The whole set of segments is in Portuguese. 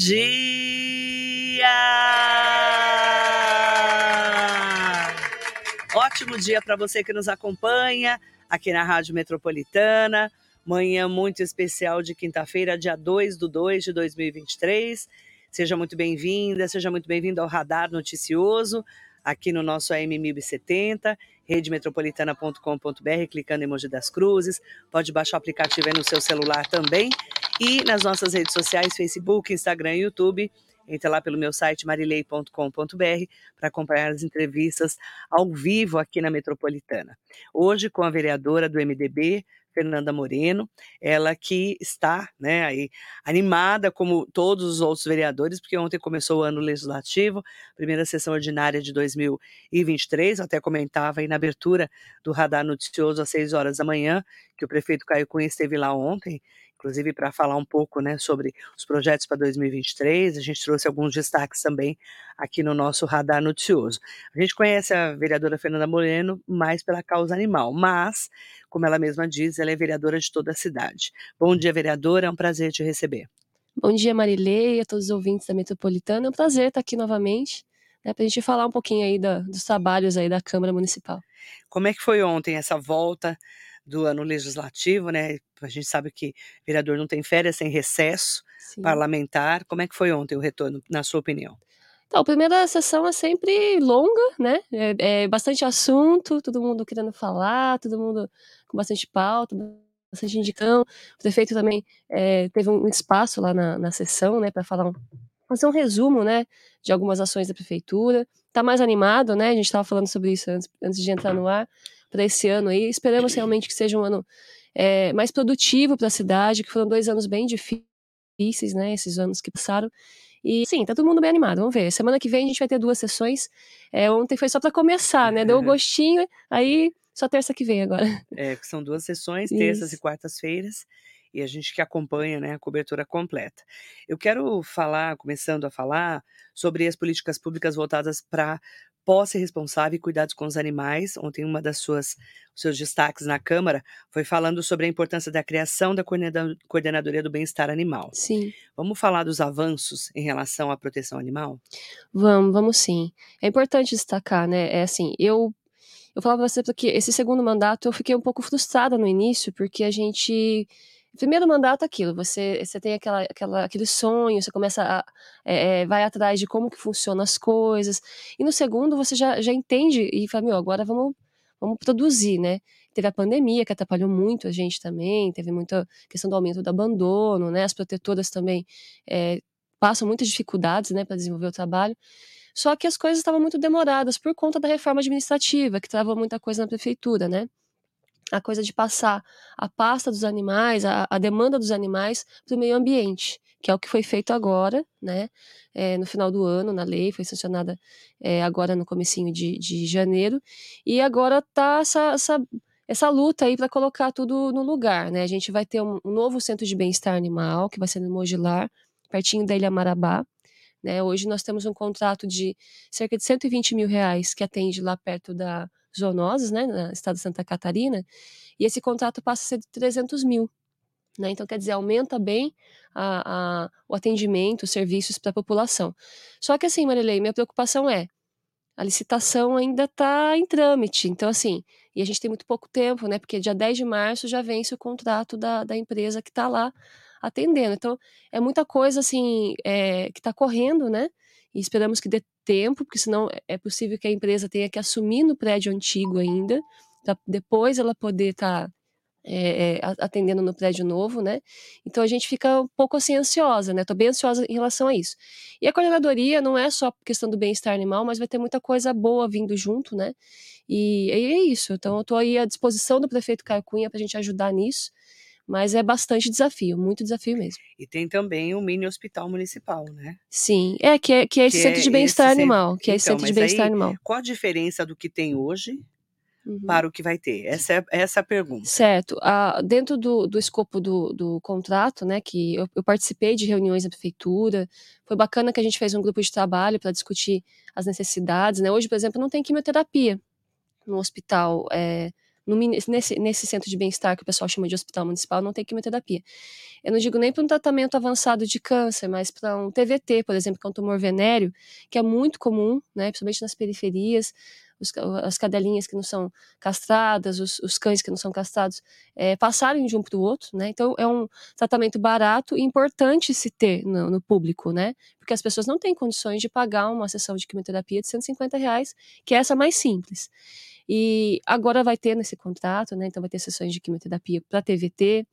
dia! Ótimo dia para você que nos acompanha aqui na Rádio Metropolitana. Manhã muito especial de quinta-feira, dia 2 do 2 de 2023. Seja muito bem-vinda, seja muito bem-vindo ao Radar Noticioso, aqui no nosso AM 1070, redemetropolitana.com.br, clicando em emoji das cruzes. Pode baixar o aplicativo aí no seu celular também. E nas nossas redes sociais, Facebook, Instagram e YouTube. Entre lá pelo meu site marilei.com.br para acompanhar as entrevistas ao vivo aqui na Metropolitana. Hoje com a vereadora do MDB, Fernanda Moreno, ela que está né, aí, animada, como todos os outros vereadores, porque ontem começou o ano legislativo, primeira sessão ordinária de 2023, eu até comentava aí na abertura do Radar Noticioso às 6 horas da manhã, que o prefeito Caio Cunha esteve lá ontem, inclusive para falar um pouco né, sobre os projetos para 2023. A gente trouxe alguns destaques também aqui no nosso radar noticioso. A gente conhece a vereadora Fernanda Moreno mais pela causa animal, mas, como ela mesma diz, ela é vereadora de toda a cidade. Bom dia, vereadora, é um prazer te receber. Bom dia, Marilei, a todos os ouvintes da Metropolitana. É um prazer estar aqui novamente. Né, para a gente falar um pouquinho aí da, dos trabalhos aí da Câmara Municipal. Como é que foi ontem essa volta do ano legislativo, né? A gente sabe que vereador não tem férias sem recesso Sim. parlamentar. Como é que foi ontem o retorno, na sua opinião? Então, a primeira sessão é sempre longa, né? É, é, bastante assunto, todo mundo querendo falar, todo mundo com bastante pauta, bastante indicão. O prefeito também é, teve um espaço lá na, na sessão, né, para falar um, fazer um resumo, né, de algumas ações da prefeitura. Tá mais animado, né? A gente estava falando sobre isso antes, antes de entrar no ar para esse ano aí. Esperamos realmente que seja um ano é, mais produtivo para a cidade, que foram dois anos bem difíceis, né? Esses anos que passaram. E sim, tá todo mundo bem animado. Vamos ver. Semana que vem a gente vai ter duas sessões. É, ontem foi só para começar, né? Deu um gostinho, aí só terça que vem agora. É, são duas sessões, terças Isso. e quartas-feiras e a gente que acompanha né, a cobertura completa. Eu quero falar, começando a falar, sobre as políticas públicas voltadas para posse responsável e cuidados com os animais. Ontem, uma das suas seus destaques na Câmara foi falando sobre a importância da criação da coordenadoria do bem-estar animal. Sim. Vamos falar dos avanços em relação à proteção animal? Vamos, vamos sim. É importante destacar, né? É assim, eu eu falava pra você porque esse segundo mandato eu fiquei um pouco frustrada no início, porque a gente primeiro mandato aquilo, você, você tem aquela, aquela, aquele sonho, você começa a, é, é, vai atrás de como que funcionam as coisas, e no segundo você já, já entende e fala, meu, agora vamos, vamos produzir, né? Teve a pandemia que atrapalhou muito a gente também, teve muita questão do aumento do abandono, né? As protetoras também é, passam muitas dificuldades, né, para desenvolver o trabalho. Só que as coisas estavam muito demoradas por conta da reforma administrativa, que travou muita coisa na prefeitura, né? A coisa de passar a pasta dos animais, a, a demanda dos animais para o meio ambiente, que é o que foi feito agora, né, é, no final do ano, na lei, foi sancionada é, agora no comecinho de, de janeiro, e agora está essa, essa, essa luta aí para colocar tudo no lugar, né, a gente vai ter um, um novo centro de bem-estar animal, que vai ser no Mogilar, pertinho da Ilha Marabá, né, hoje nós temos um contrato de cerca de 120 mil reais que atende lá perto da zoonoses, né, no estado de Santa Catarina, e esse contrato passa a ser de 300 mil. Né? Então, quer dizer, aumenta bem a, a, o atendimento, os serviços para a população. Só que, assim, Marilei, minha preocupação é a licitação ainda está em trâmite. Então, assim, e a gente tem muito pouco tempo, né? Porque dia 10 de março já vence o contrato da, da empresa que está lá atendendo. Então, é muita coisa, assim, é, que está correndo, né? E esperamos que dê tempo, porque senão é possível que a empresa tenha que assumir no prédio antigo ainda, para depois ela poder estar tá, é, é, atendendo no prédio novo, né? Então a gente fica um pouco assim ansiosa, né? Tô bem ansiosa em relação a isso. E a coordenadoria não é só questão do bem-estar animal, mas vai ter muita coisa boa vindo junto, né? E, e é isso. Então eu tô aí à disposição do prefeito Caio Cunha para a gente ajudar nisso mas é bastante desafio, muito desafio mesmo. E tem também o mini hospital municipal, né? Sim, é que é, que é esse que centro é de bem-estar animal, que é esse então, centro de bem-estar animal. Qual a diferença do que tem hoje uhum. para o que vai ter? Essa é, essa é a pergunta. Certo. Ah, dentro do, do escopo do, do contrato, né, que eu, eu, participei de reuniões na prefeitura, foi bacana que a gente fez um grupo de trabalho para discutir as necessidades, né? Hoje, por exemplo, não tem quimioterapia no hospital é, no, nesse, nesse centro de bem-estar que o pessoal chama de hospital municipal, não tem quimioterapia. Eu não digo nem para um tratamento avançado de câncer, mas para um TVT, por exemplo, que é um tumor venéreo, que é muito comum, né, principalmente nas periferias, os, as cadelinhas que não são castradas, os, os cães que não são castrados, é, passarem de um para o outro, né? Então é um tratamento barato e importante se ter no, no, público, né? Porque as pessoas não têm condições de pagar uma sessão de quimioterapia de 150 reais, que é essa mais simples. E agora vai ter nesse contrato, né? Então vai ter sessões de quimioterapia para TVT,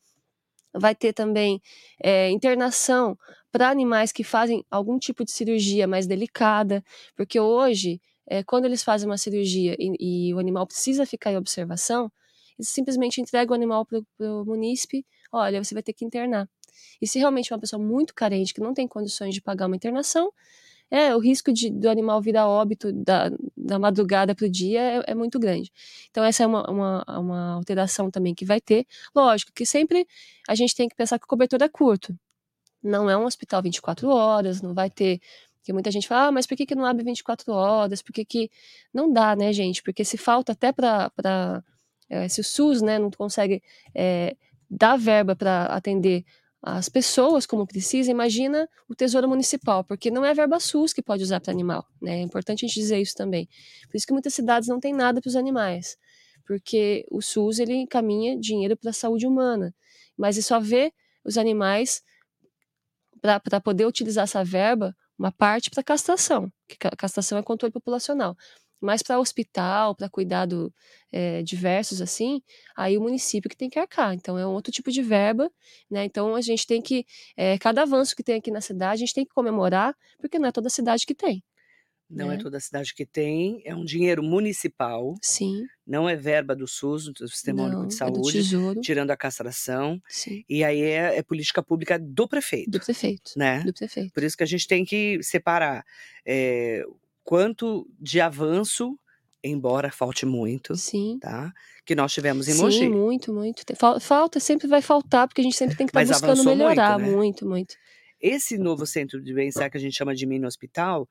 vai ter também é, internação para animais que fazem algum tipo de cirurgia mais delicada, porque hoje é, quando eles fazem uma cirurgia e, e, o animal precisa ficar em observação, eles simplesmente entregam o animal para o munícipe, olha, você vai ter que internar. E se realmente é uma pessoa muito carente, que não tem condições de pagar uma internação, é, o risco de, do animal vir a óbito da, da madrugada para o dia é, é, muito grande. Então, essa é uma, uma, uma, alteração também que vai ter. Lógico que sempre a gente tem que pensar que o cobertor é curto. Não é um hospital 24 horas, não vai ter porque muita gente fala, ah, mas por que, que não abre 24 horas? Por que, que. Não dá, né, gente? Porque se falta até para. É, eh, se o SUS né, não consegue é, dar verba para atender as pessoas como precisa, imagina o Tesouro Municipal, porque não é verba SUS que pode usar para animal. Né? É importante a gente dizer isso também. Por isso que muitas cidades não têm nada para os animais, porque o SUS ele encaminha dinheiro para a saúde humana, mas ele só vê os animais para poder utilizar essa verba uma parte para castração, que castração é controle populacional. Mas para hospital, para cuidado é, diversos assim, aí o município que tem que arcar. Então é um outro tipo de verba, né? Então a gente tem que, é, cada avanço que tem aqui na cidade, a gente tem que comemorar, porque não é toda cidade que tem. Não é. é toda cidade que tem, é um dinheiro municipal. Sim. Não é verba do SUS, do Sistema Único de é Saúde, tesouro. tirando a castração. Sim. E aí é, é política pública do prefeito, Do prefeito. né? Do prefeito. Por isso que a gente tem que separar é, quanto de avanço, embora falte muito, Sim. tá? Que nós tivemos em Sim, Mogi. muito, muito. Fal- Falta, sempre vai faltar, porque a gente sempre tem que estar Mas buscando avançou muito, melhorar. né? Muito, muito. Esse novo centro de bem-estar que a gente chama de mini hospital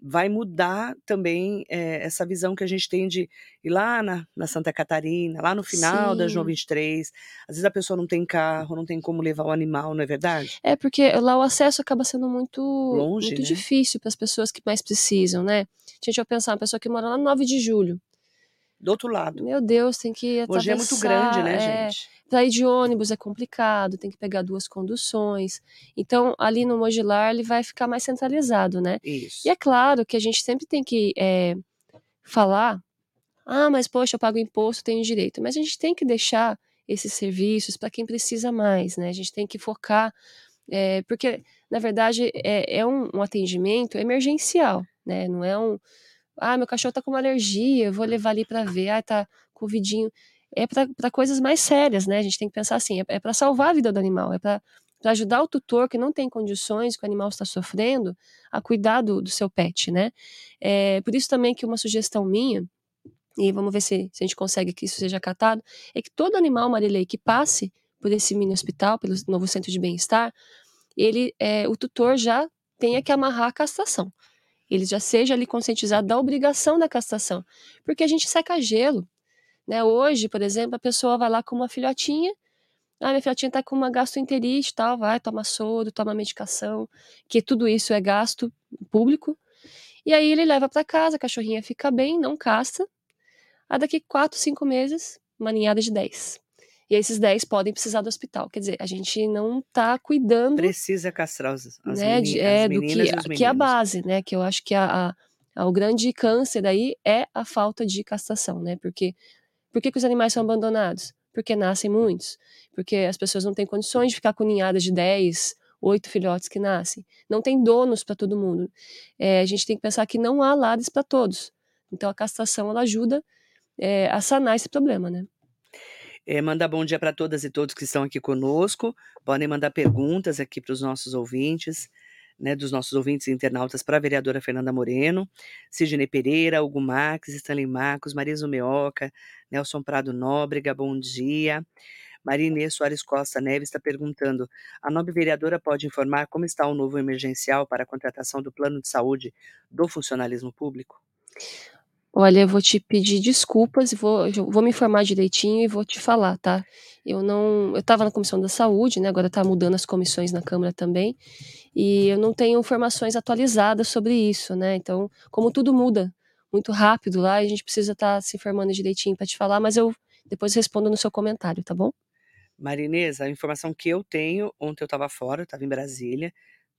vai mudar também é, essa visão que a gente tem de ir lá na, na Santa Catarina, lá no final da João Sim. 23. Às vezes a pessoa não tem carro, não tem como levar o animal, não é verdade? É porque lá o acesso acaba sendo muito, Longe, muito né? difícil para as pessoas que mais precisam, né? A gente vai pensar, uma pessoa que mora lá no 9 de julho. Do outro lado. Meu Deus, tem que atravessar. Hoje é muito grande, né, é, gente? Ir de ônibus é complicado, tem que pegar duas conduções. Então, ali no modular, ele vai ficar mais centralizado, né? Isso. E é claro que a gente sempre tem que é, falar: ah, mas poxa, eu pago imposto, tenho direito. Mas a gente tem que deixar esses serviços para quem precisa mais, né? A gente tem que focar, é, porque, na verdade, é, é um, um atendimento emergencial, né? Não é um. Ah, meu cachorro tá com uma alergia, eu vou levar ali para ver. Ah, tá covidinho. É para coisas mais sérias, né? A gente tem que pensar assim: é, é para salvar a vida do animal, é para ajudar o tutor que não tem condições, que o animal está sofrendo, a cuidar do, do seu pet, né? É, por isso também que uma sugestão minha, e vamos ver se, se a gente consegue que isso seja acatado, é que todo animal, Marilei, que passe por esse mini hospital, pelo novo centro de bem-estar, ele, é, o tutor já tenha que amarrar a castração. Ele já seja ali conscientizado da obrigação da castração. Porque a gente seca gelo. Né? Hoje, por exemplo, a pessoa vai lá com uma filhotinha, ah, minha filhotinha tá com uma gastroenterite e tal, vai, toma soro, toma medicação, que tudo isso é gasto público. E aí ele leva para casa, a cachorrinha fica bem, não castra. A daqui 4, 5 meses, uma ninhada de 10. E esses 10 podem precisar do hospital. Quer dizer, a gente não tá cuidando Precisa castrar as, as, né, meni- de- as é, do meninas que, os que é a base, né? Que eu acho que a, a- a- o grande câncer aí é a falta de castração, né? Porque por que, que os animais são abandonados? Porque nascem muitos. Porque as pessoas não têm condições de ficar com ninhadas de 10, 8 filhotes que nascem. Não tem donos para todo mundo. É, a gente tem que pensar que não há lares para todos. Então a castração ela ajuda é, a sanar esse problema, né? É, mandar bom dia para todas e todos que estão aqui conosco. Podem mandar perguntas aqui para os nossos ouvintes, né, dos nossos ouvintes e internautas para a vereadora Fernanda Moreno, Sidney Pereira, Hugo Max, Stanley Marcos, Marisa Meoca, Nelson Prado Nóbrega, bom dia. Maria Inês Soares Costa Neves está perguntando: a nobre vereadora pode informar como está o novo emergencial para a contratação do plano de saúde do funcionalismo público? Olha, eu vou te pedir desculpas vou, vou me informar direitinho e vou te falar, tá? Eu não, eu estava na comissão da saúde, né? Agora está mudando as comissões na Câmara também, e eu não tenho informações atualizadas sobre isso, né? Então, como tudo muda muito rápido lá, a gente precisa estar tá se informando direitinho para te falar, mas eu depois respondo no seu comentário, tá bom? Marinesa, a informação que eu tenho, ontem eu estava fora, eu estava em Brasília,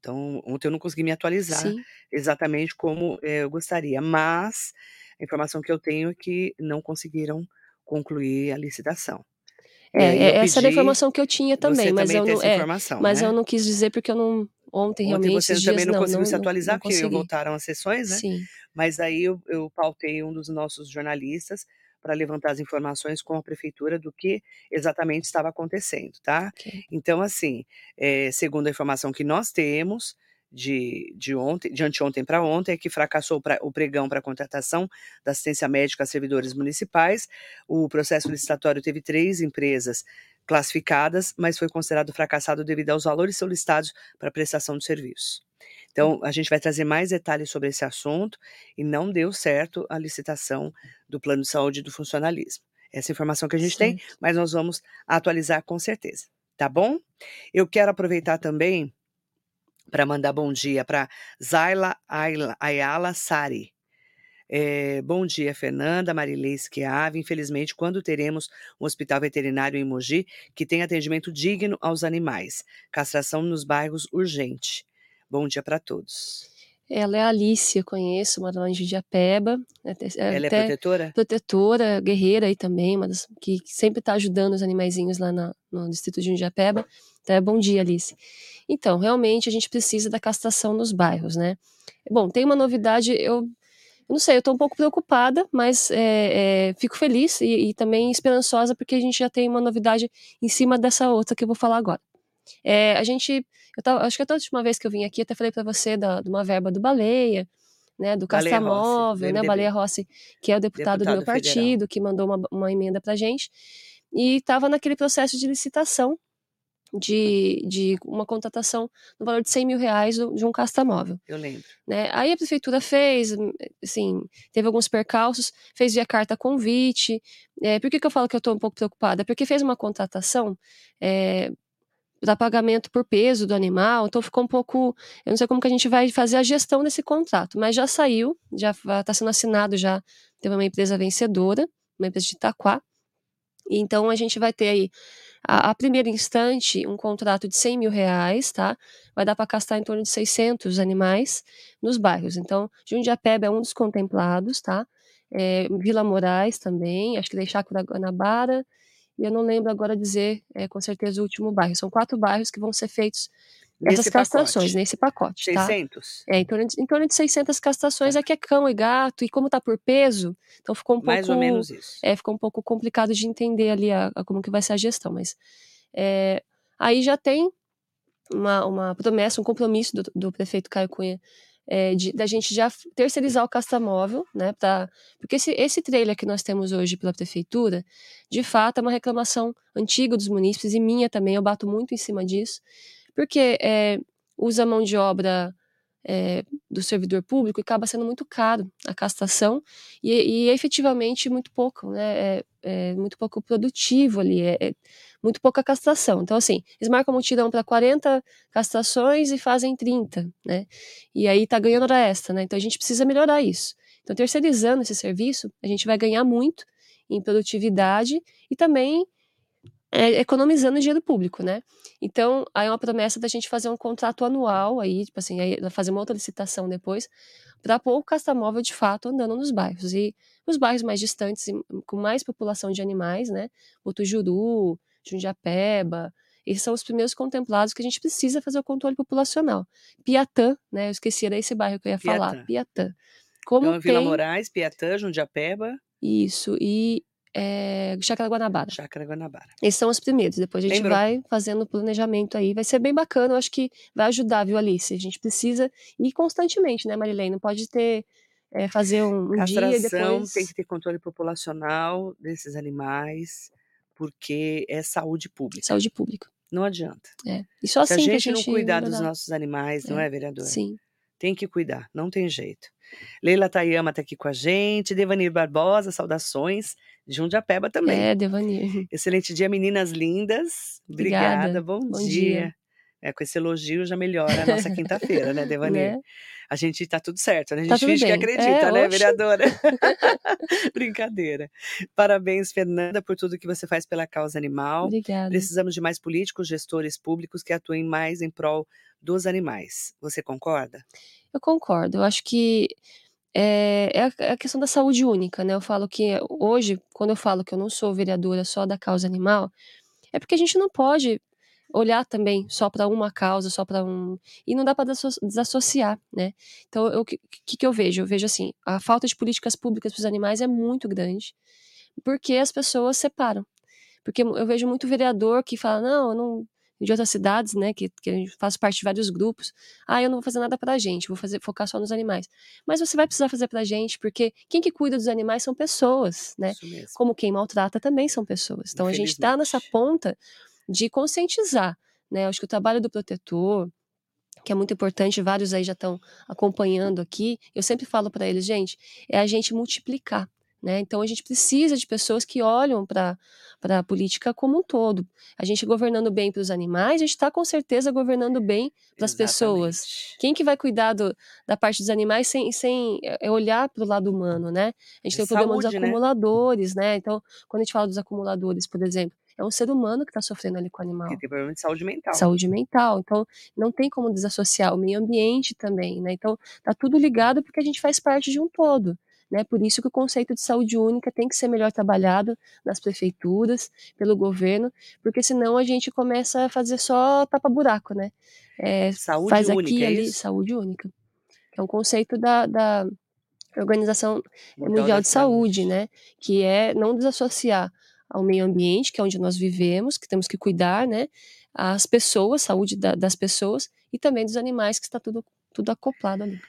então ontem eu não consegui me atualizar Sim. exatamente como eh, eu gostaria, mas a informação que eu tenho é que não conseguiram concluir a licitação. É, é essa era a informação que eu tinha também, mas também eu não, é, mas né? eu não quis dizer porque eu não ontem Ontem realmente você esses também dias não não, conseguiu não, se não, atualizar, não porque consegui. voltaram as sessões, né? Sim, Mas aí eu, eu pautei um dos nossos jornalistas para levantar as informações com a prefeitura do que exatamente estava acontecendo, tá? ok. Então, assim, eh, segundo a informação que nós temos de, de ontem, de anteontem para ontem, é que fracassou pra- o pregão para contratação da assistência médica a servidores municipais. O processo licitatório teve três empresas classificadas, mas foi considerado fracassado devido aos valores solicitados para prestação de serviços. Então, a gente vai trazer mais detalhes sobre esse assunto e não deu certo a licitação do plano de saúde do funcionalismo. Essa informação que a gente tem, Certo. mas nós vamos atualizar com certeza, tá bom? Eu quero aproveitar também para mandar bom dia para Zaila Ayala Sari. É, bom dia, Fernanda, Marilei Schiave. Infelizmente, quando teremos um hospital veterinário em Mogi que tenha atendimento digno aos animais? Castração nos bairros urgente. Bom dia para todos. Ela é a Alice, eu conheço, mora lá em Judiapeba, até, Ela é protetora? protetora, guerreira aí também, uma das, que sempre está ajudando os animaizinhos lá na- no distrito de Jundiapeba. Então, é bom dia, Alice. Então, realmente a gente precisa da castração nos bairros, né? Bom, tem uma novidade, eu, eu não sei, eu estou um pouco preocupada, mas é, é, fico feliz e, e também esperançosa porque a gente já tem uma novidade em cima dessa outra que eu vou falar agora. É, a gente, eu tava, acho que até a última vez que eu vim aqui, até falei para você da, de uma verba do Baleia, né, do Castamóvel, né. Baleia Rossi, que é o deputado, do meu Deputado federal. partido, que mandou uma, uma emenda para gente, e estava naquele processo de licitação de, de uma contratação no valor de 100 mil reais de um castamóvel Eu lembro. né? Aí a prefeitura fez, assim, teve alguns percalços, fez via carta convite. É, por que, que eu falo que eu estou um pouco preocupada? Porque fez uma contratação é, para pagamento por peso do animal, então ficou um pouco. Eu não sei como que a gente vai fazer a gestão desse contrato, mas já saiu, já está sendo assinado, já teve uma empresa vencedora, uma empresa de Itaquá. Então a gente vai ter aí, a, a primeiro instante, um contrato de 100 mil reais, tá? Vai dar para castrar em torno de 600 animais nos bairros. Então, Jundiapeba é um dos contemplados, tá? É, Vila Moraes também, acho que Chácara Guanabara, e eu não lembro agora dizer é, com certeza o último bairro. São quatro bairros que vão ser feitos essas castrações, nesse pacote, tá? 600? É, em torno de, em torno de 600 castrações, Tá. é que é cão e gato, e como tá por peso, então ficou um Mais pouco ou menos isso. é, ficou um pouco complicado de entender ali a, a como que vai ser a gestão, mas é, aí já tem uma, uma promessa, um compromisso do, do prefeito Caio Cunha é, de, da gente já terceirizar o castamóvel, né, pra, porque esse, esse trailer que nós temos hoje pela prefeitura, de fato é uma reclamação antiga dos munícipes e minha também, eu bato muito em cima disso, porque é, usa mão de obra é, do servidor público e acaba sendo muito caro a castração e, e efetivamente muito pouco, né? É, é muito pouco produtivo ali, é, é muito pouca castração. Então, assim, eles marcam um mutirão para 40 castrações e fazem 30, né? E aí tá ganhando hora extra, né? Então a gente precisa melhorar isso. Então, terceirizando esse serviço, a gente vai ganhar muito em produtividade e também é, economizando dinheiro público, né? Então, aí é uma promessa da gente fazer um contrato anual aí, tipo assim, aí fazer uma outra licitação depois, para pôr o castamóvel de fato andando nos bairros. E os bairros mais distantes, com mais população de animais, né? Botujuru, Jundiapeba, esses são os primeiros contemplados que a gente precisa fazer o controle populacional. Piatã, né? Eu esqueci, era esse bairro que eu ia falar. Piatã. Piatã. Como Então, Vila tem Moraes, Piatã, Jundiapeba, isso, e é, Chácara Guanabara. Chácara Guanabara. Esses são os primeiros. Depois a gente Lembrou. vai fazendo o planejamento aí. Vai ser bem bacana. Eu acho que vai ajudar, viu, Alice? A gente precisa ir constantemente, né, Marilene? Não pode ter. é, fazer um, um dia e Castração depois. tem que ter controle populacional desses animais, porque é saúde pública. Saúde pública. Não adianta. É. E só Se a assim a gente gente não cuidar dos nossos animais, não é, vereador? Sim. Tem que cuidar, não tem jeito. Leila Tayama está aqui com a gente. Devanir Barbosa, saudações. Jundiapeba também. É, Devanir. Excelente dia, meninas lindas. Obrigada, Obrigada. bom, Bom dia. dia. É, com esse elogio já melhora a nossa quinta-feira, né, Devanir? Né? A gente tá tudo certo, né? A Tá gente tudo finge que bem. acredita, É, né, oxe. vereadora? Brincadeira. Parabéns, Fernanda, por tudo que você faz pela causa animal. Obrigada. Precisamos de mais políticos, gestores públicos que atuem mais em prol dos animais. Você concorda? Eu concordo. Eu acho que é, é a- é a questão da saúde única, né? Eu falo que hoje, quando eu falo que eu não sou vereadora só da causa animal, é porque a gente não pode olhar também só para uma causa, só para um. E não dá para desassociar, né? Então, o que, que eu vejo? Eu vejo assim: a falta de políticas públicas para os animais é muito grande, porque as pessoas separam. Porque eu vejo muito vereador que fala, não, eu não. De outras cidades, né, que, que a gente faz parte de vários grupos. Ah, eu não vou fazer nada pra gente, vou fazer, focar só nos animais. Mas você vai precisar fazer pra gente, porque quem que cuida dos animais são pessoas, né? Como quem maltrata também são pessoas. Então a gente está nessa ponta de conscientizar, né? Acho que o trabalho do protetor, que é muito importante, vários aí já estão acompanhando aqui. Eu sempre falo para eles, gente, é a gente multiplicar. Né? Então a gente precisa de pessoas que olham para a política como um todo. A gente governando bem para os animais, a gente está com certeza governando bem para as pessoas. Quem que vai cuidar do- da parte dos animais sem, sem é, olhar para o lado humano, né? A gente É tem o problema dos saúde, né? acumuladores, né? Então, quando a gente fala dos acumuladores, por exemplo, é um ser humano que está sofrendo ali com o animal Que tem problema de saúde mental. saúde mental. Então, não tem como desassociar o meio ambiente também, né? Então, tá tudo ligado porque a gente faz parte de um todo, né? Por isso que o conceito de saúde única tem que ser melhor trabalhado nas prefeituras, pelo governo, porque senão a gente começa a fazer só tapa-buraco, né? É, Saúde faz única, aqui é ali saúde única. É um conceito da, da Organização Mundial Mundial de Saúde, Saúde. né? Que é não desassociar ao meio ambiente, que é onde nós vivemos, que temos que cuidar, né? As pessoas, saúde da- das pessoas e também dos animais, que está tudo, tudo acoplado ali.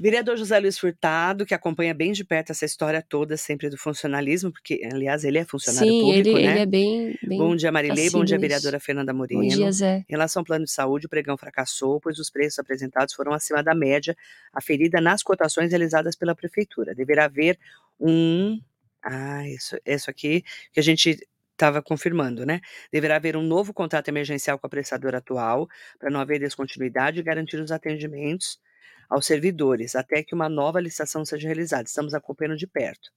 Vereador José Luiz Furtado, que acompanha bem de perto essa história toda, sempre do funcionalismo, porque, aliás, ele é funcionário Sim, público, ele, né? ele é bem, bem Bom dia, Marilei. Bom dia, vereadora Fernanda Moreno. Bom dia, Zé. Em relação ao plano de saúde, o pregão fracassou, pois os preços apresentados foram acima da média aferida nas cotações realizadas pela prefeitura. Deverá haver um. Ah, isso, isso aqui que a gente estava confirmando, né? Deverá haver um novo contrato emergencial com a prestadora atual, para não haver descontinuidade e garantir os atendimentos aos servidores, até que uma nova licitação seja realizada. Estamos acompanhando de perto.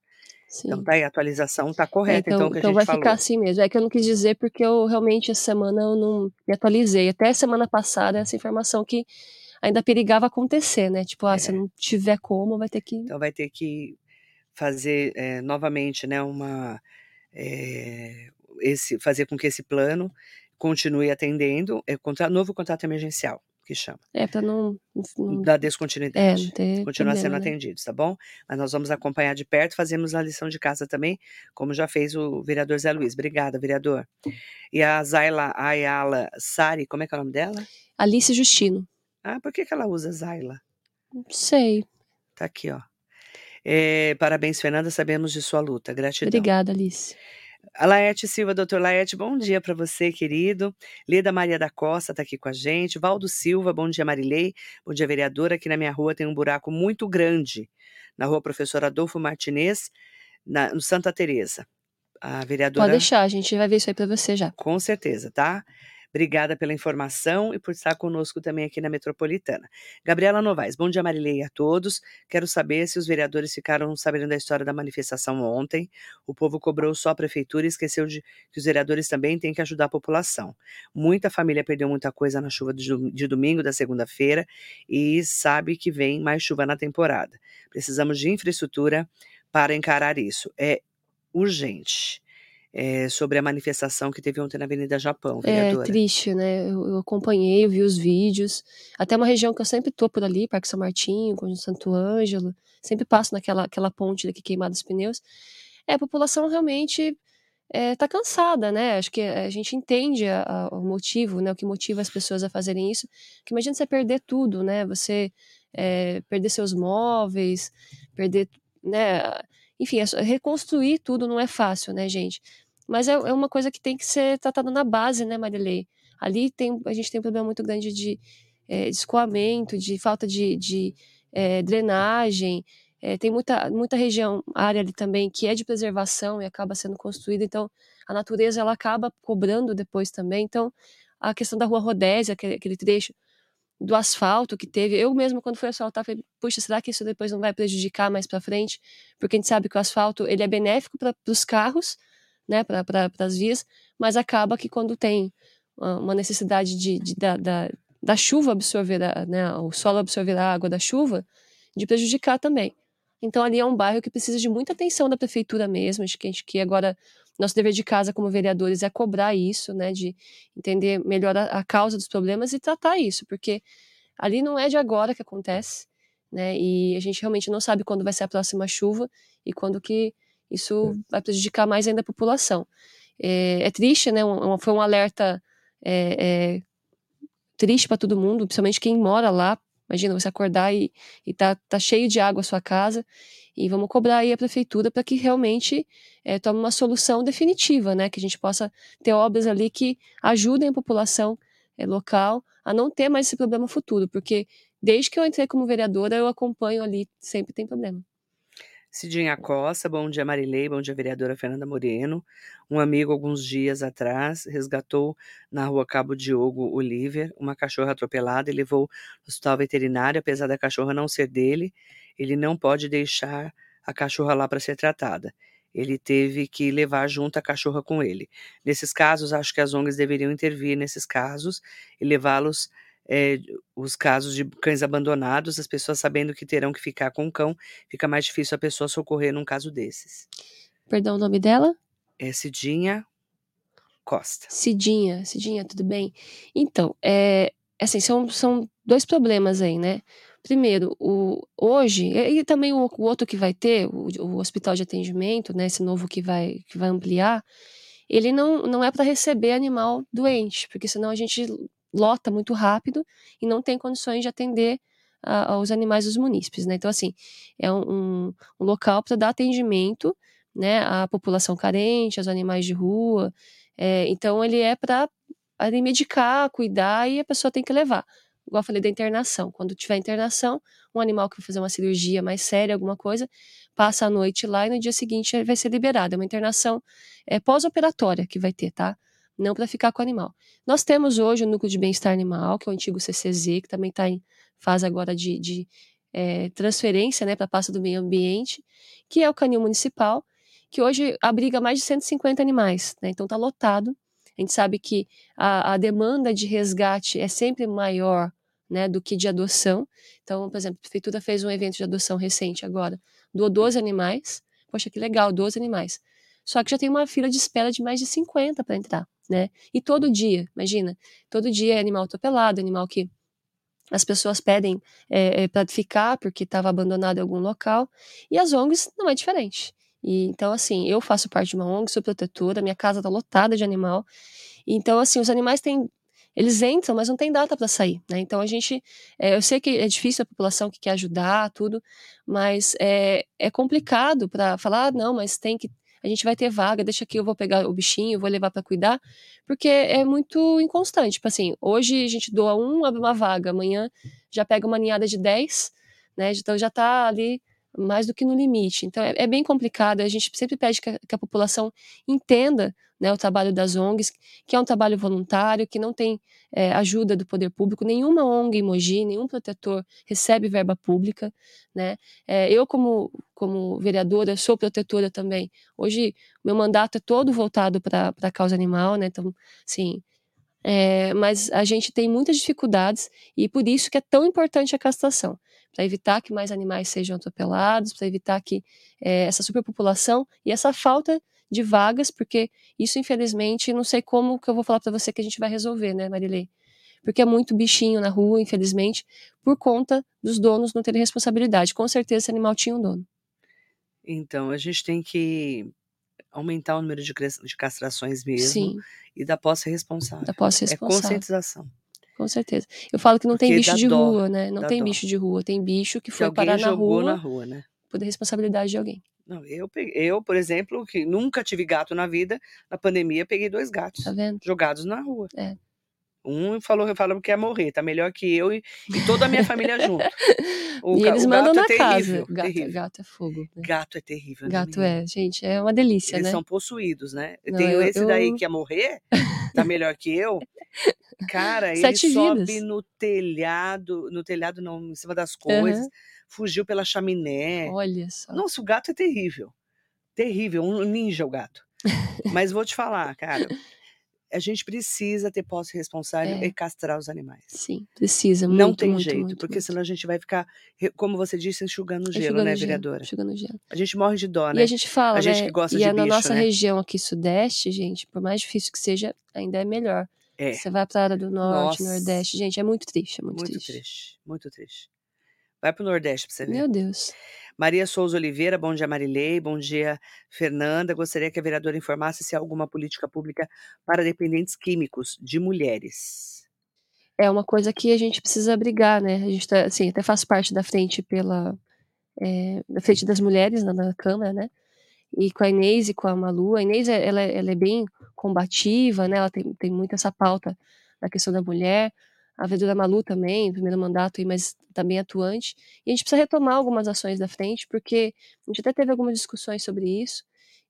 Sim. Então, tá aí, a atualização tá É, correta, então, então, então gente vai falou. ficar assim mesmo. É que eu não quis dizer porque eu realmente essa semana eu não me atualizei. Até semana passada essa informação que ainda perigava acontecer, né? Tipo, ah, se É. não tiver como, vai ter que. Então vai ter que fazer eh, novamente, né, uma eh, esse fazer com que esse plano continue atendendo, é contra, novo contrato emergencial que chama, É, pra não. não da é, descontinuidade. não ter Continuar sendo problema, né? atendidos, tá bom? Mas nós vamos acompanhar de perto, fazemos a lição de casa também, como já fez o vereador Zé Luiz. Obrigada, vereador. E a Zaila Ayala Sari, como é que é o nome dela? Alice Justino. Ah, por que, que ela usa Zaila? Não sei. Tá aqui, ó. Eh, parabéns, Fernanda, sabemos de sua luta. Gratidão. Obrigada, Alice. A Laerte Silva, doutor Laerte, bom dia para você, querido. Leda Maria da Costa está aqui com a gente. Valdo Silva, bom dia, Marilei. Bom dia, vereadora. Aqui na minha rua tem um buraco muito grande, na rua Professor Adolfo Martinez, na, no Santa Teresa. A vereadora, Pode deixar, a gente vai ver isso aí pra você já. com certeza, tá? Obrigada pela informação e por estar conosco também aqui na Metropolitana. Gabriela Novaes, bom dia, Marilei, a todos. Quero saber se os vereadores ficaram sabendo da história da manifestação ontem. O povo cobrou só a prefeitura e esqueceu de que os vereadores também têm que ajudar a população. Muita família perdeu muita coisa na chuva de domingo, da segunda-feira, e sabe que vem mais chuva na temporada. Precisamos de infraestrutura para encarar isso. É urgente. É, sobre a manifestação que teve ontem na Avenida Japão, É vereadora. triste, né? Eu, eu acompanhei, eu vi os vídeos. Até uma região que eu sempre tô por ali, Parque São Martinho, Conjunto Santo Ângelo. Sempre passo naquela aquela ponte daqui queimada os pneus. É, a população realmente é, tá cansada, né? Acho que a gente entende a- a- o motivo, né? O que motiva as pessoas a fazerem isso. Que imagina você perder tudo, né? Você é, perder seus móveis, perder, né? Enfim, é reconstruir tudo não é fácil, né, gente? Mas é, é uma coisa que tem que ser tratada na base, né, Marilei? Ali tem, a gente tem um problema muito grande de, é, de escoamento, de falta de, de é, drenagem, é, tem muita, muita região, área ali também que é de preservação e acaba sendo construída, então a natureza ela acaba cobrando depois também. Então, a questão da rua Rodésia, aquele, aquele trecho do asfalto que teve, eu mesmo quando fui asfaltar, falei, puxa, será que isso depois não vai prejudicar mais para frente? Porque a gente sabe que o asfalto ele é benéfico para os carros, né, para pra, as vias, mas acaba que quando tem uma necessidade de, de da, da, da, chuva absorver, a, né, o solo absorver a água da chuva, de prejudicar também. Então ali é um bairro que precisa de muita atenção da prefeitura mesmo, acho que a gente que agora nosso dever de casa como vereadores é cobrar isso, né, de entender melhor a, a causa dos problemas e tratar isso, porque ali não é de agora que acontece, né, e a gente realmente não sabe quando vai ser a próxima chuva e quando que isso vai prejudicar mais ainda a população. É, é triste, né, um, foi um alerta é, é, triste para todo mundo, principalmente quem mora lá, Imagina você acordar e, e tá, tá cheio de água a sua casa e vamos cobrar aí a prefeitura para que realmente é, tome uma solução definitiva, né? Que a gente possa ter obras ali que ajudem a população é, local a não ter mais esse problema futuro, porque desde que eu entrei como vereadora eu acompanho ali, sempre tem problema. Cidinha Costa, bom dia Marilei, bom dia vereadora Fernanda Moreno. Um amigo, alguns dias atrás, resgatou na rua Cabo Diogo Oliver uma cachorra atropelada e levou no hospital veterinário, apesar da cachorra não ser dele, ele não pode deixar a cachorra lá para ser tratada. Ele teve que levar junto a cachorra com ele. Nesses casos, acho que as ONGs deveriam intervir nesses casos e levá-los é, os casos de cães abandonados, as pessoas sabendo que terão que ficar com o cão, fica mais difícil a pessoa socorrer num caso desses. Perdão, o nome dela? É Cidinha Costa. Cidinha, Cidinha, tudo bem? Então, é, assim, são, são dois problemas aí, né? Primeiro, o, hoje, e também o, o outro que vai ter, o, o, hospital de atendimento, né, esse novo que vai, que vai ampliar, ele não, não é para receber animal doente, porque senão a gente lota muito rápido e não tem condições de atender uh, aos animais dos munícipes, né? Então, assim, é um, um, um local para dar atendimento, né, à população carente, aos animais de rua. É, então, ele é para medicar, cuidar e a pessoa tem que levar. Igual eu falei da internação. Quando tiver internação, um animal que vai fazer uma cirurgia mais séria, alguma coisa, passa a noite lá e no dia seguinte vai ser liberado. É uma internação é, pós-operatória que vai ter, tá? Não para ficar com o animal. Nós temos hoje o Núcleo de Bem-Estar Animal, que é o antigo CCZ, que também está em fase agora de, de é, transferência né, para a pasta do meio ambiente, que é o canil municipal, que hoje abriga mais de 150 animais, né, então está lotado. A gente sabe que a, a demanda de resgate é sempre maior né, do que de adoção. Então, por exemplo, a prefeitura fez um evento de adoção recente agora, doou 12 animais. Poxa, que legal, 12 animais. Só que já tem uma fila de espera de mais de 50 para entrar né? E todo dia, imagina, todo dia é animal atropelado, animal que as pessoas pedem é, é, para ficar porque estava abandonado em algum local, e as ONGs não é diferente. E, então, assim, eu faço parte de uma ONG, sou protetora, minha casa está lotada de animal, então, assim, os animais têm eles entram, mas não tem data para sair, né? Então a gente, é, eu sei que é difícil a população que quer ajudar, tudo, mas é, é complicado para falar, ah, não, mas tem que a gente vai ter vaga, deixa aqui, eu vou pegar o bichinho, vou levar para cuidar, porque é muito inconstante. Tipo assim, hoje a gente doa um, abre uma vaga, amanhã já pega uma ninhada de 10, né? Então já está ali mais do que no limite. Então é, é bem complicado. A gente sempre pede que a, que a população entenda né, o trabalho das ONGs, que é um trabalho voluntário, que não tem é, ajuda do poder público, nenhuma ONG em Mogi, nenhum protetor recebe verba pública, né, é, eu como, como vereadora sou protetora também, hoje meu mandato é todo voltado para a causa animal, né, então, sim, é, mas a gente tem muitas dificuldades e por isso que é tão importante a castração, para evitar que mais animais sejam atropelados, para evitar que é, essa superpopulação e essa falta de vagas, porque isso, infelizmente, não sei como que eu vou falar para você que a gente vai resolver, né, Marilei? Porque é muito bichinho na rua, infelizmente, por conta dos donos não terem responsabilidade. Com certeza esse animal tinha um dono. Então, a gente tem que aumentar o número de, de castrações mesmo Sim. e da posse responsável. Da posse responsável. É conscientização. Com certeza. Eu falo que não Porque tem bicho de dó, rua, né? Não tem dó. bicho de rua, tem bicho que, que foi parar na rua, na rua, né? Por responsabilidade de alguém. Não, eu, peguei, eu, por exemplo, que nunca tive gato na vida, na pandemia peguei dois gatos tá vendo? jogados na rua. É. Um falou, falou que ia morrer, tá melhor que eu e, e toda a minha família junto. O, e eles mandam na é casa. Gato, terrível. gato é fogo. Né? Gato é terrível. Né, gato é, gente, é uma delícia, eles né? são possuídos, né? Eu Não, tenho eu, esse eu... daí que ia morrer, tá melhor que eu. Cara, ele Sete sobe vidas. no telhado, no telhado não, em cima das coisas, uhum. fugiu pela chaminé. Olha só. Nossa, o gato é terrível. Terrível, um ninja o gato. Mas vou te falar, cara, a gente precisa ter posse responsável é. e castrar os animais. Sim, precisa. Muito, Não tem muito, jeito, muito, porque senão a gente vai ficar, como você disse, enxugando o gelo, enxugando né, vereadora? Enxugando gelo. A gente morre de dó, né? E a gente fala, a gente né? que gosta e de é bicho, na nossa né? região aqui sudeste, gente, por mais difícil que seja, ainda é melhor. É. Você vai para a área do norte, Nossa. nordeste, gente, é muito triste, é muito, muito triste. triste. Muito triste. Vai pro Nordeste pra você ver. Meu Deus. Maria Souza Oliveira, bom dia Marilei, bom dia Fernanda. Gostaria que a vereadora informasse se há alguma política pública para dependentes químicos de mulheres. É uma coisa que a gente precisa brigar, né? A gente tá, assim, até faz parte da frente pela é, da frente das mulheres na, na Câmara, né? E com a Inês e com a Malu, a Inês ela, ela é bem combativa, né? Ela tem, tem muito essa pauta da questão da mulher a vereadora Malu também, primeiro mandato, mas também atuante. E a gente precisa retomar algumas ações da frente, porque a gente até teve algumas discussões sobre isso,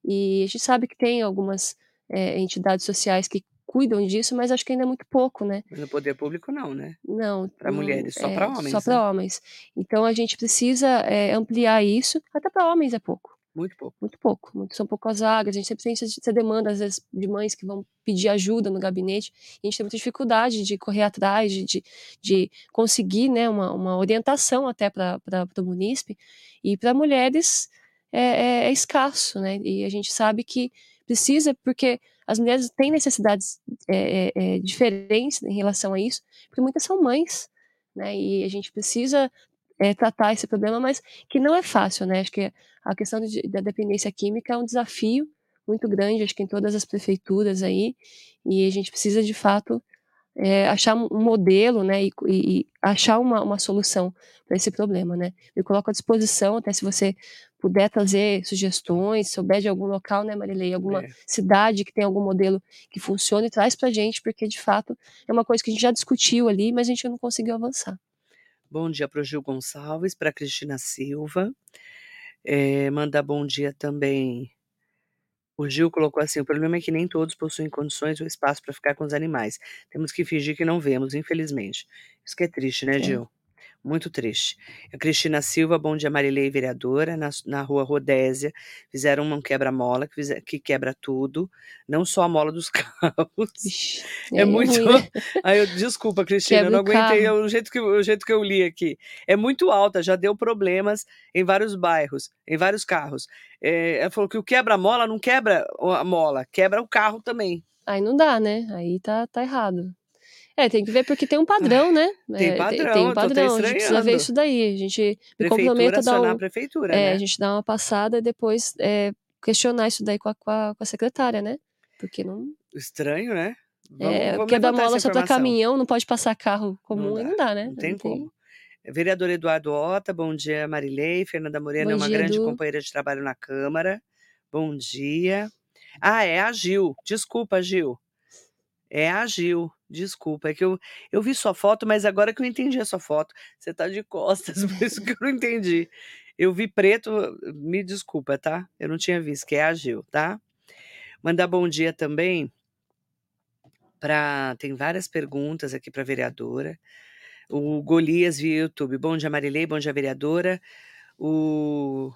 e a gente sabe que tem algumas é, entidades sociais que cuidam disso, mas acho que ainda é muito pouco, né? No poder público não, né? Não. Para mulheres, só é, para homens. Só né? para homens. Então a gente precisa é, ampliar isso, até para homens é pouco. Muito pouco. Muito pouco. Muito, são poucas vagas. A gente sempre tem essa demanda, às vezes, de mães que vão pedir ajuda no gabinete. A gente tem muita dificuldade de correr atrás, de, de, de conseguir né, uma, uma orientação até para o munícipe. E para mulheres é, é, é, escasso, né? E a gente sabe que precisa, porque as mulheres têm necessidades é, é, é diferentes em relação a isso, porque muitas são mães. Né, e a gente precisa é, tratar esse problema, mas que não é fácil, né? Acho que a questão de, da dependência química é um desafio muito grande, acho que em todas as prefeituras aí, e a gente precisa de fato é, achar um modelo, né, e, e achar uma, uma solução para esse problema, né. Eu coloco à disposição, até se você puder trazer sugestões, souber de algum local, né, Marilei, alguma é. cidade que tem algum modelo que funcione, traz para a gente, porque de fato é uma coisa que a gente já discutiu ali, mas a gente não conseguiu avançar. Bom dia para o Gil Gonçalves, para a Cristina Silva. É, mandar bom dia também. O Gil colocou assim: o problema é que nem todos possuem condições ou espaço para ficar com os animais. Temos que fingir que não vemos, infelizmente. Isso que é triste, né, é. Gil? Muito triste. A Cristina Silva, Bom Dia Marilei, vereadora, na, na rua Rodésia, fizeram um quebra-mola que, que, quebra tudo, não só a mola dos carros. É, é muito. Né? Aí eu, desculpa, Cristina, eu não aguentei o, jeito que, o jeito que eu li aqui. É muito alta, já deu problemas em vários bairros, em vários carros. É, ela falou que o quebra-mola não quebra a mola, quebra o carro também. Aí não dá, né? Aí tá, tá errado. É, tem que ver porque tem um padrão, né? Tem é, padrão, tem um padrão. A gente precisa ver isso daí. A gente me compromete a dar um, a prefeitura, é, né? a gente dá uma passada e depois é, questionar isso daí com a, com a, com a secretária, né? Porque não. Estranho, né? Vamos, é, vamos quebra-mola só para caminhão, não pode passar carro comum não e não dá, né? Não tem não como. Tem... Vereador Eduardo Ota, bom dia, Marilei. Fernanda Morena é uma dia, grande companheira de trabalho na Câmara. Bom dia. Ah, é a Gil. Desculpa, Gil. É a Gil. Desculpa, é que eu, eu vi sua foto, mas agora que eu entendi a sua foto, você tá de costas, por isso que eu não entendi. Eu vi preto, me desculpa, tá? Eu não tinha visto, que é a Gil, tá? Mandar bom dia também para tem várias perguntas aqui para vereadora. O Golias via YouTube. Bom dia, Marilei, bom dia, vereadora. O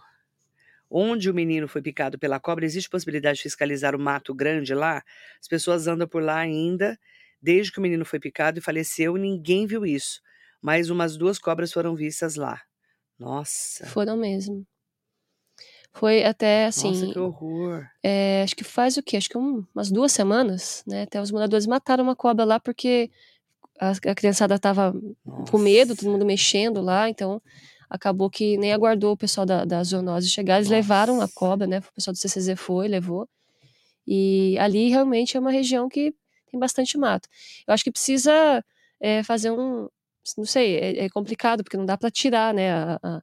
onde o menino foi picado pela cobra, existe possibilidade de fiscalizar o mato grande lá? As pessoas andam por lá ainda Desde que o menino foi picado e faleceu, ninguém viu isso. Mas umas duas cobras foram vistas lá. Nossa. Foram mesmo. Foi até assim. Nossa, que horror. É, acho que faz o quê? Acho que um, umas duas semanas, né? Até os moradores mataram uma cobra lá porque a, a criançada tava Nossa. com medo, todo mundo mexendo lá, então acabou que nem aguardou o pessoal da, da zoonose chegar, eles Nossa. levaram a cobra, né? O pessoal do CCZ foi, levou. E ali realmente é uma região que tem bastante mato. Eu acho que precisa é, fazer um. Não sei, é, é, complicado, porque não dá para tirar né, a, a,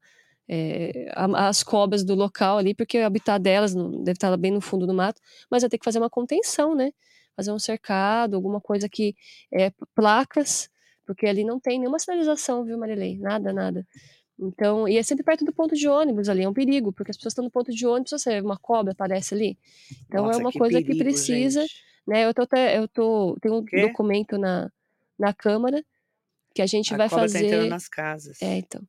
é, as cobras do local ali, porque o habitat delas não, deve estar bem no fundo do mato, mas vai ter que fazer uma contenção, né? fazer um cercado, alguma coisa que é placas, porque ali não tem nenhuma sinalização, viu, Marilei? Nada, nada. Então, e é sempre perto do ponto de ônibus ali, é um perigo, porque as pessoas estão no ponto de ônibus, você uma cobra aparece ali. Então é Nossa, uma que coisa que perigo, precisa, gente. Né? Eu tô eu tô, tem um Quê? documento na, na Câmara que a gente A vai cobra tá entrando fazer. nas casas. É, então.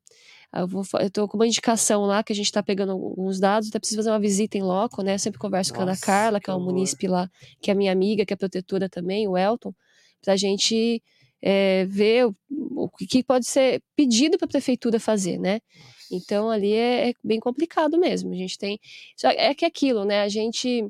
Eu, vou, eu tô com uma indicação lá que a gente tá pegando alguns dados, até preciso fazer uma visita em loco, né? Eu sempre converso com a Ana Nossa, Carla, que que é um horror. munícipe lá, que é minha amiga, que é protetora também, o Elton, pra gente é, ver o, o que pode ser pedido para a prefeitura fazer, né? Então ali é, é bem complicado mesmo. A gente tem. É que é aquilo, né? A gente.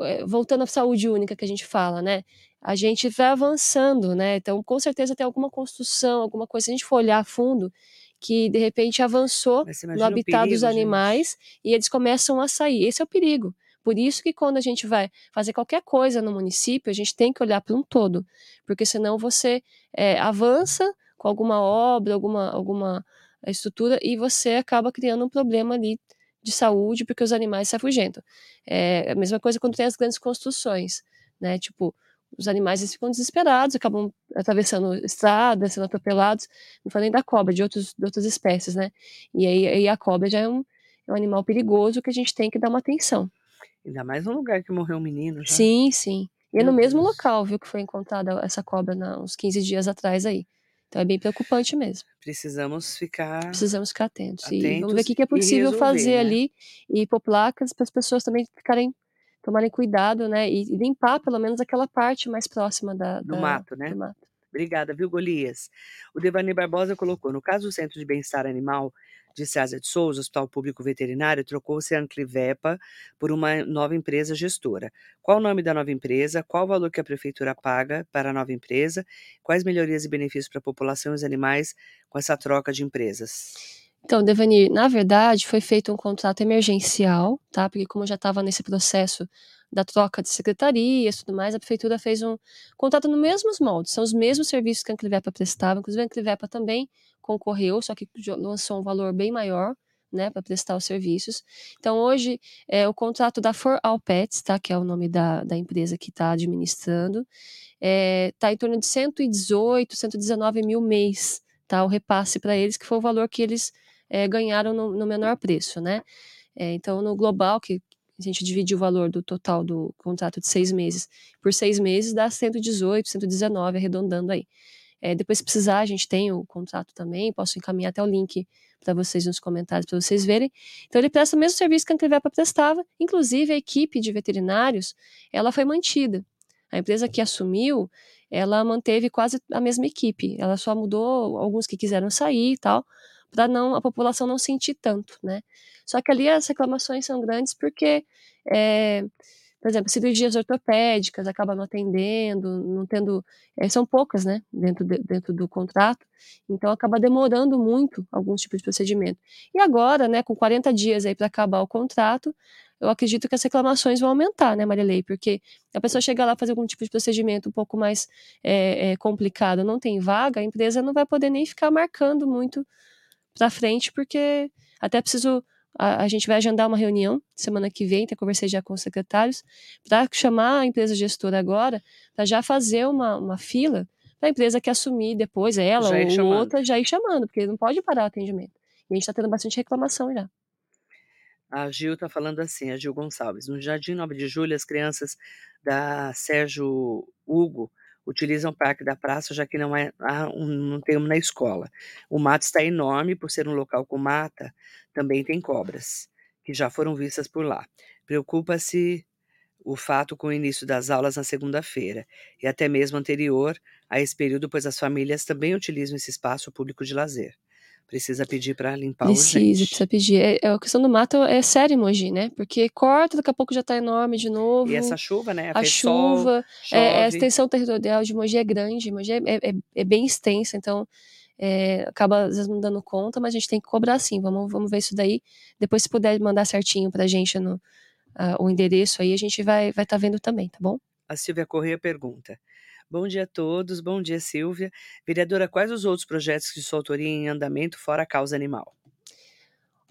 É, Voltando à saúde única que a gente fala, né? A gente vai avançando, né? Então, com certeza tem alguma construção, alguma coisa, se a gente for olhar a fundo, que de repente avançou no habitat dos perigo, gente. animais e eles começam a sair. Esse é o perigo. Por isso que quando a gente vai fazer qualquer coisa no município, a gente tem que olhar para um todo, porque senão você é, avança com alguma obra, alguma, alguma estrutura e você acaba criando um problema ali de saúde porque os animais se afugentam. É a mesma coisa quando tem as grandes construções, né? Tipo, os animais eles ficam desesperados, acabam atravessando estradas, sendo atropelados. Não falei da cobra, de, outros, de outras espécies, né? E aí, aí a cobra já é um, é um animal perigoso que a gente tem que dar uma atenção. Ainda mais num lugar que morreu um menino já. Sim, sim. E é no mesmo local, viu, que foi encontrada essa cobra na, uns 15 dias atrás aí. Então é bem preocupante mesmo. Precisamos ficar. Precisamos ficar atentos. e vamos ver Atentos o que, é possível resolver, fazer né? ali e pôr placas para as pessoas também ficarem, tomarem cuidado, né? E, e limpar pelo menos aquela parte mais próxima da, Do da- mato, né? do mato. Obrigada, viu, Golias? O Devani Barbosa colocou: no caso do Centro de Bem-Estar Animal de César de Souza, Hospital Público Veterinário, trocou-se a Anclivepa por uma nova empresa gestora. Qual o nome da nova empresa? Qual o valor que a prefeitura paga para a nova empresa? Quais melhorias e benefícios para a população e os animais com essa troca de empresas? Então, Devani, na verdade, foi feito um contrato emergencial, tá? Porque como já estava nesse processo da troca de secretarias tudo mais, a prefeitura fez um contrato nos mesmos moldes, são os mesmos serviços que a Anclivepa prestava, inclusive a Anclivepa também concorreu, só que lançou um valor bem maior, né, para prestar os serviços. Então, hoje, é, o contrato da For All Pets, tá? Que é o nome da, da empresa que está administrando, está em torno de 118, 119 mil mês, tá? O repasse para eles, que foi o valor que eles é, ganharam no, no menor preço, né? É, então, no global, que a gente divide o valor do total do contrato de seis meses por seis meses, dá 118, 119, arredondando aí. É, depois, se precisar, a gente tem o contrato também, posso encaminhar até o link para vocês nos comentários, para vocês verem. Então, ele presta o mesmo serviço que a Ancrivepa prestava, inclusive a equipe de veterinários, ela foi mantida. A empresa que assumiu, ela manteve quase a mesma equipe, ela só mudou alguns que quiseram sair e tal, para não a população não sentir tanto, né? Só que ali as reclamações são grandes porque, é, por exemplo, cirurgias ortopédicas acabam não atendendo, não tendo, é, são poucas, né, dentro, de, dentro do contrato, então acaba demorando muito alguns tipos de procedimento. E agora, né, com 40 dias aí para acabar o contrato, eu acredito que as reclamações vão aumentar, né, Marilei? Porque a pessoa chega lá fazer algum tipo de procedimento um pouco mais é, é, complicado, não tem vaga, a empresa não vai poder nem ficar marcando muito para frente, porque até preciso. A, a, gente vai agendar uma reunião semana que vem, até conversei já com os secretários, para chamar a empresa gestora agora, para já fazer uma, uma fila para a empresa que assumir depois, ela ou chamando. outra, já ir chamando, porque não pode parar o atendimento. E a gente está tendo bastante reclamação já. A Gil está falando assim, a Gil Gonçalves. No Jardim 9 de Julho, as crianças da Sérgio Hugo utilizam o Parque da Praça, já que não, é, não tem uma na escola. O mato está enorme, por ser um local com mata, também tem cobras, que já foram vistas por lá. Preocupa-se o fato com o início das aulas na segunda-feira, e até mesmo anterior a esse período, pois as famílias também utilizam esse espaço público de lazer. Precisa pedir para limpar precisa, urgente. Precisa pedir. É, a questão do mato é séria em Mogi, né? Porque corta, daqui a pouco já está enorme de novo. E essa chuva, né? A Fez chuva, sol, é, a extensão territorial de Mogi é grande, Mogi é, é, é bem extensa, então é, acaba às vezes não dando conta, mas a gente tem que cobrar sim. Vamos, vamos ver isso daí. Depois, se puder mandar certinho para a gente no, uh, o endereço aí, a gente vai estar vai tá vendo também, tá bom? A Silvia Correia pergunta. Bom dia a todos, bom dia Silvia. Vereadora, quais os outros projetos de sua autoria em andamento fora a causa animal?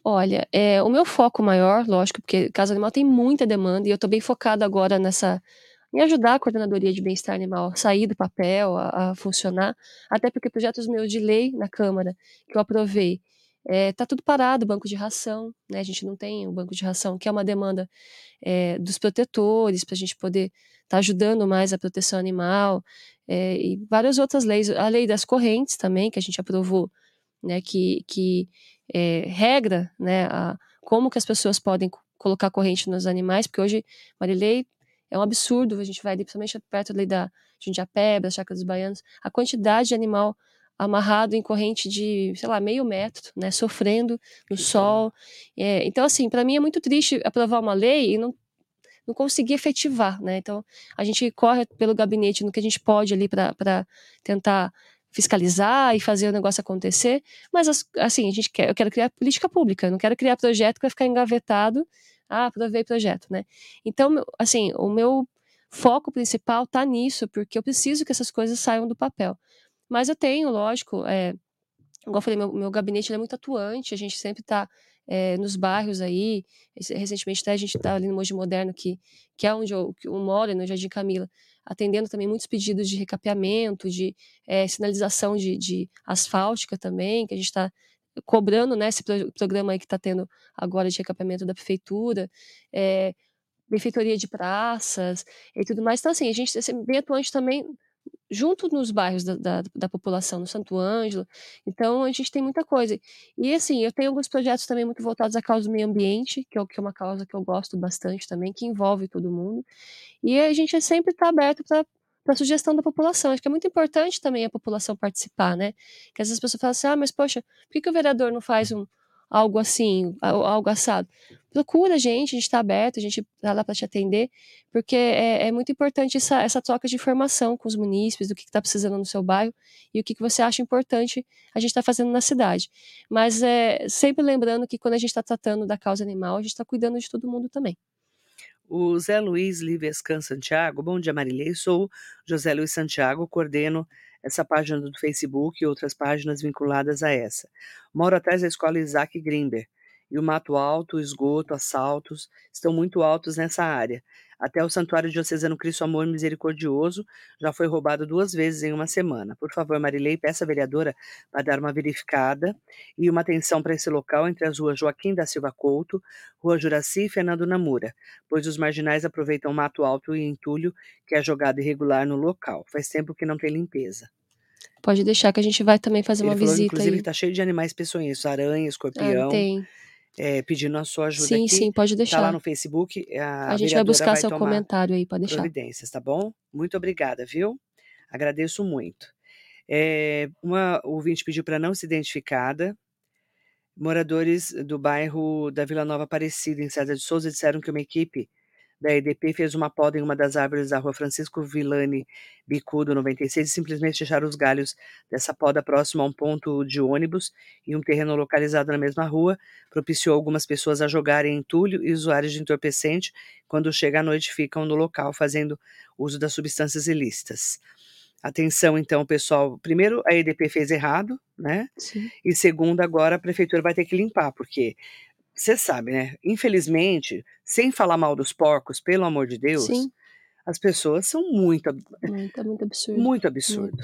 Olha, é, o meu foco maior, lógico, porque causa animal tem muita demanda e eu estou bem focada agora nessa em ajudar a coordenadoria de bem-estar animal a sair do papel, a, a, funcionar, até porque projetos meus de lei na Câmara, que eu aprovei, é, tá tudo parado, banco de ração, né? A gente não tem o banco de ração, que é uma demanda é, dos protetores, para a gente poder estar tá ajudando mais a proteção animal, é, e várias outras leis, a lei das correntes também, que a gente aprovou, né? Que, que é, regra, né? A, como que as pessoas podem colocar corrente nos animais, porque hoje, Marilei, é um absurdo, a gente vai principalmente perto ali da Jundiapeba, da Chácara dos Baianos, a quantidade de animal amarrado em corrente de, sei lá, meio metro, né, sofrendo no que sol. É, então, assim, para mim é muito triste aprovar uma lei e não, não conseguir efetivar, né? Então, a gente corre pelo gabinete no que a gente pode ali para tentar fiscalizar e fazer o negócio acontecer, mas assim, a gente quer, eu quero criar política pública, eu não quero criar projeto que vai ficar engavetado, ah, aprovei projeto, né? Então, assim, o meu foco principal está nisso, porque eu preciso que essas coisas saiam do papel. Mas eu tenho, lógico, é, igual eu falei, meu, meu gabinete é muito atuante, a gente sempre está é, nos bairros aí. Recentemente até a gente está ali no Moji Moderno, que, que é onde eu, eu moro, no Jardim Camila, atendendo também muitos pedidos de recapeamento, de é, sinalização de, de asfáltica também, que a gente está cobrando né, esse pro programa aí que está tendo agora de recapeamento da prefeitura. É, benfeitoria de praças e tudo mais. Então, assim, a gente é bem atuante também junto nos bairros da, da, da, população, no Santo Ângelo. Então, a gente tem muita coisa. E, assim, eu tenho alguns projetos também muito voltados à causa do meio ambiente, que é, que é uma causa que eu gosto bastante também, que envolve todo mundo. E a gente sempre está aberto para para sugestão da população. Acho que é muito importante também a população participar, né? Que às vezes as pessoas falam assim, ah, mas poxa, por que, que o vereador não faz um, algo assim, algo assado? procura a gente, a gente está aberto, a gente está lá para te atender, porque é, é, muito importante essa, essa troca de informação com os munícipes, do que está precisando no seu bairro e o que, que você acha importante a gente está fazendo na cidade. Mas é, sempre lembrando que quando a gente está tratando da causa animal, a gente está cuidando de todo mundo também. O Zé Luiz Livescan Santiago, bom dia Marilei, sou José Luiz Santiago, coordeno essa página do Facebook e outras páginas vinculadas a essa. Moro atrás da escola Isaac Grimber, e o mato alto, o esgoto, assaltos estão muito altos nessa área. Até o Santuário Diocesano Cristo Amor Misericordioso já foi roubado duas vezes em uma semana. Por favor, Marilei, peça à vereadora para dar uma verificada e uma atenção para esse local entre as ruas Joaquim da Silva Couto, Rua Juraci e Fernando Namura, pois os marginais aproveitam mato alto e entulho que é jogado irregular no local. Faz tempo que não tem limpeza. Pode deixar que a gente vai também fazer Ele uma falou, visita. Inclusive, está cheio de animais peçonhentos, aranha, escorpião. Ah, tem é, pedindo a sua ajuda sim, aqui. Sim, pode deixar. Tá lá no Facebook. A, a gente vai buscar vai seu comentário aí, pode deixar. Providências, tá bom? Muito obrigada, viu? Agradeço muito. É, uma ouvinte pediu para não ser identificada. Moradores do bairro da Vila Nova Aparecida, em César de Souza, disseram que uma equipe da EDP fez uma poda em uma das árvores da rua Francisco Villani Bicudo 96 e simplesmente deixaram os galhos dessa poda próximo a um ponto de ônibus e um terreno localizado na mesma rua, propiciou algumas pessoas a jogarem entulho e usuários de entorpecente quando chega à noite ficam no local fazendo uso das substâncias ilícitas. Atenção, então, pessoal. Primeiro, a EDP fez errado, né? Sim. E segundo, agora a prefeitura vai ter que limpar, porque você sabe, né? Infelizmente, sem falar mal dos porcos, pelo amor de Deus, Sim. as pessoas são muito. Muito, muito absurdo. Muito absurdo.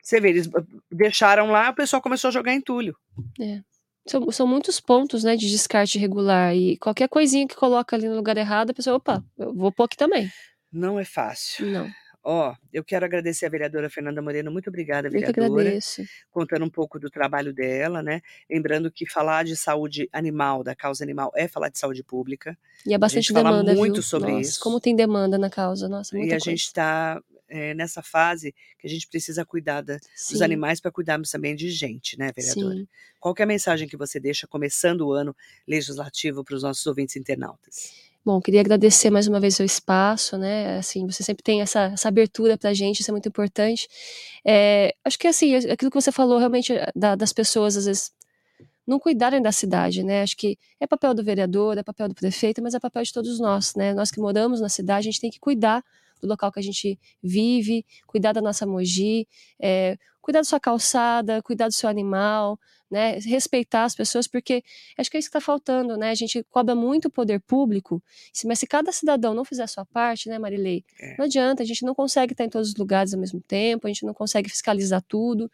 Você vê, eles deixaram lá, o pessoal começou a jogar entulho. É. São, são muitos pontos, né, de descarte irregular. E qualquer coisinha que coloca ali no lugar errado, a pessoa, opa, eu vou pôr aqui também. Não é fácil. Não. Ó, oh, eu quero agradecer a vereadora Fernanda Moreno, muito obrigada, vereadora. Eu que agradeço. Contando um pouco do trabalho dela, né? Lembrando que falar de saúde animal, da causa animal, é falar de saúde pública. E é bastante a demanda, fala muito viu? sobre Nossa, isso. Como tem demanda na causa, nossa, muita E a coisa. gente está é, nessa fase que a gente precisa cuidar da, dos animais para cuidarmos também de gente, né, vereadora? Sim. Qual é a mensagem que você deixa começando o ano legislativo para os nossos ouvintes internautas? Bom, queria agradecer mais uma vez o seu espaço, né? Assim, você sempre tem essa, essa abertura para a gente, isso é muito importante. É, acho que assim, aquilo que você falou realmente da, das pessoas às vezes não cuidarem da cidade, né? Acho que é papel do vereador, é papel do prefeito, mas é papel de todos nós, né? Nós que moramos na cidade, a gente tem que cuidar do local que a gente vive, cuidar da nossa mogi, é, cuidar da sua calçada, cuidar do seu animal, né, respeitar as pessoas, porque acho que é isso que está faltando, né? A gente cobra muito o poder público, mas se cada cidadão não fizer a sua parte, né, Marilei? É. Não adianta, a gente não consegue estar em todos os lugares ao mesmo tempo, a gente não consegue fiscalizar tudo.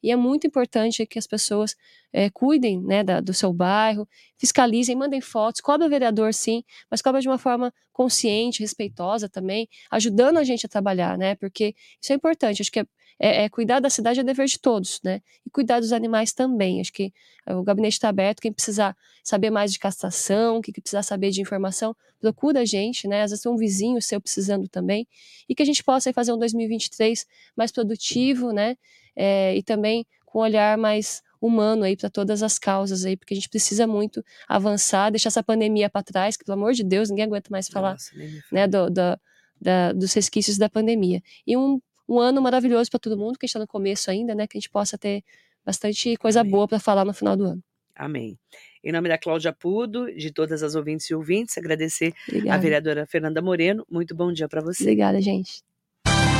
E é muito importante que as pessoas é, cuidem né, da, do seu bairro, fiscalizem, mandem fotos, cobra o vereador sim, mas cobra de uma forma consciente, respeitosa também, ajudando a gente a trabalhar, né? Porque isso é importante, acho que é, é, é cuidar da cidade é dever de todos, né? E cuidar dos animais também. Acho que o gabinete está aberto, quem precisar saber mais de castração, quem precisar saber de informação, procura a gente, né? Às vezes tem um vizinho seu precisando também, e que a gente possa fazer um 2023 mais produtivo, né? é, e também com um olhar mais humano aí para todas as causas aí, porque a gente precisa muito avançar, deixar essa pandemia para trás, que pelo amor de Deus, ninguém aguenta mais falar Nossa, né, do, do, da, dos resquícios da pandemia. E um, um ano maravilhoso para todo mundo, que está no começo ainda, né, que a gente possa ter bastante coisa Amém. boa para falar no final do ano. Amém. Em nome da Cláudia Pudo, de todas as ouvintes e ouvintes, agradecer Obrigada. a vereadora Fernanda Moreno. Muito bom dia para você. Obrigada, gente.